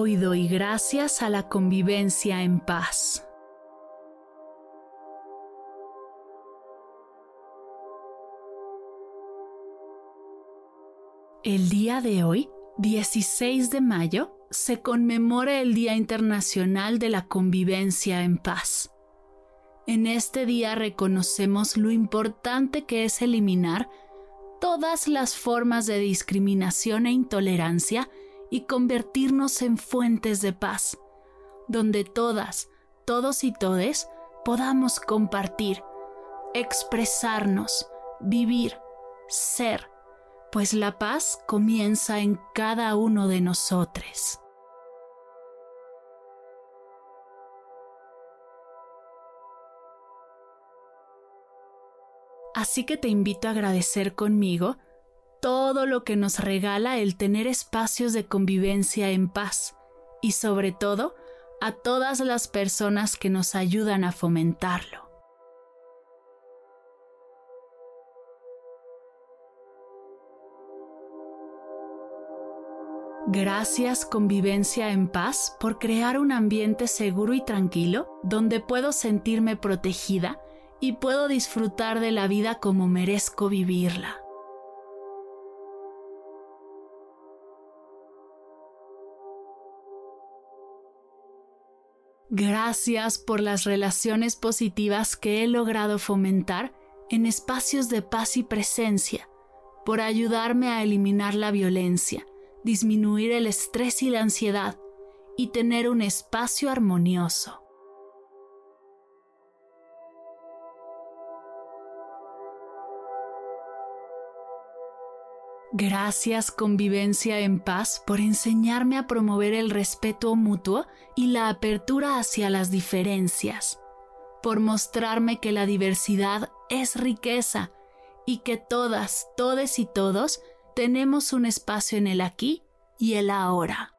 Hoy doy gracias a la convivencia en paz. El día de hoy, 16 de mayo, se conmemora el Día Internacional de la Convivencia en Paz. En este día reconocemos lo importante que es eliminar todas las formas de discriminación e intolerancia y convertirnos en fuentes de paz, donde todas, todos y todes podamos compartir, expresarnos, vivir, ser, pues la paz comienza en cada uno de nosotros. Así que te invito a agradecer conmigo todo lo que nos regala el tener espacios de convivencia en paz y sobre todo a todas las personas que nos ayudan a fomentarlo. Gracias convivencia en paz por crear un ambiente seguro y tranquilo donde puedo sentirme protegida y puedo disfrutar de la vida como merezco vivirla. Gracias por las relaciones positivas que he logrado fomentar en espacios de paz y presencia, por ayudarme a eliminar la violencia, disminuir el estrés y la ansiedad y tener un espacio armonioso. Gracias convivencia en paz por enseñarme a promover el respeto mutuo y la apertura hacia las diferencias, por mostrarme que la diversidad es riqueza y que todas, todes y todos tenemos un espacio en el aquí y el ahora.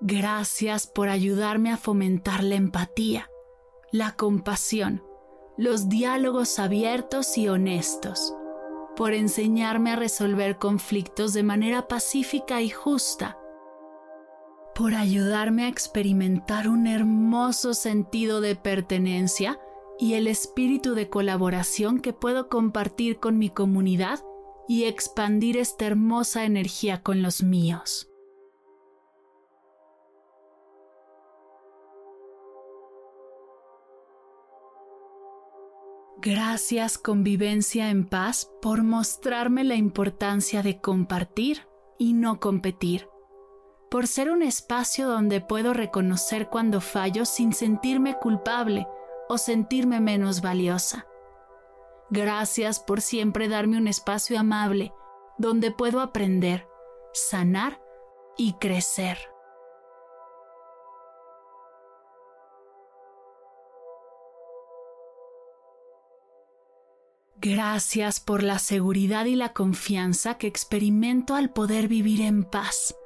Gracias por ayudarme a fomentar la empatía la compasión, los diálogos abiertos y honestos, por enseñarme a resolver conflictos de manera pacífica y justa, por ayudarme a experimentar un hermoso sentido de pertenencia y el espíritu de colaboración que puedo compartir con mi comunidad y expandir esta hermosa energía con los míos. Gracias convivencia en paz por mostrarme la importancia de compartir y no competir, por ser un espacio donde puedo reconocer cuando fallo sin sentirme culpable o sentirme menos valiosa. Gracias por siempre darme un espacio amable donde puedo aprender, sanar y crecer. Gracias por la seguridad y la confianza que experimento al poder vivir en paz,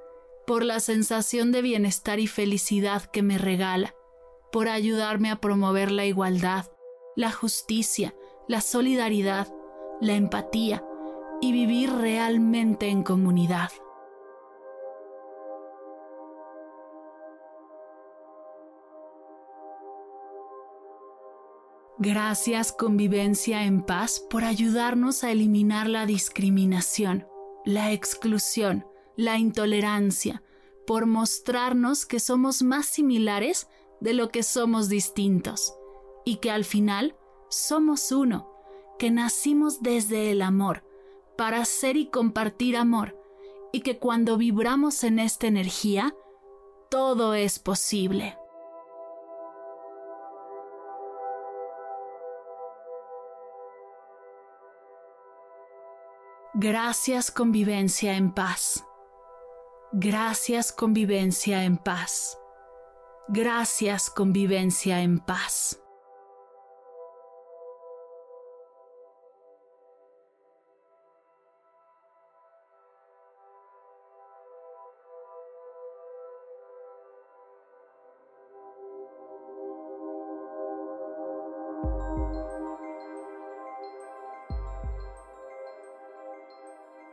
por la sensación de bienestar y felicidad que me regala, por ayudarme a promover la igualdad, la justicia, la solidaridad, la empatía y vivir realmente en comunidad. Gracias convivencia en paz por ayudarnos a eliminar la discriminación, la exclusión, la intolerancia, por mostrarnos que somos más similares de lo que somos distintos y que al final somos uno, que nacimos desde el amor, para ser y compartir amor, y que cuando vibramos en esta energía, todo es posible. Gracias convivencia en paz. Gracias convivencia en paz. Gracias convivencia en paz.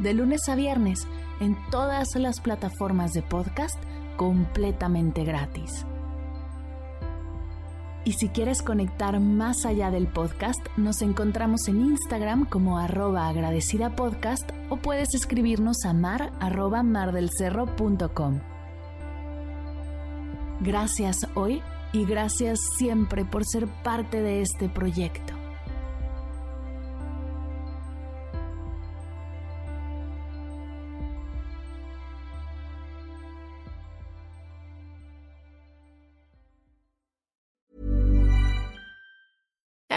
de lunes a viernes en todas las plataformas de podcast completamente gratis. Y si quieres conectar más allá del podcast, nos encontramos en Instagram como arroba agradecida podcast o puedes escribirnos a mar arroba mardelcerro.com. Gracias hoy y gracias siempre por ser parte de este proyecto.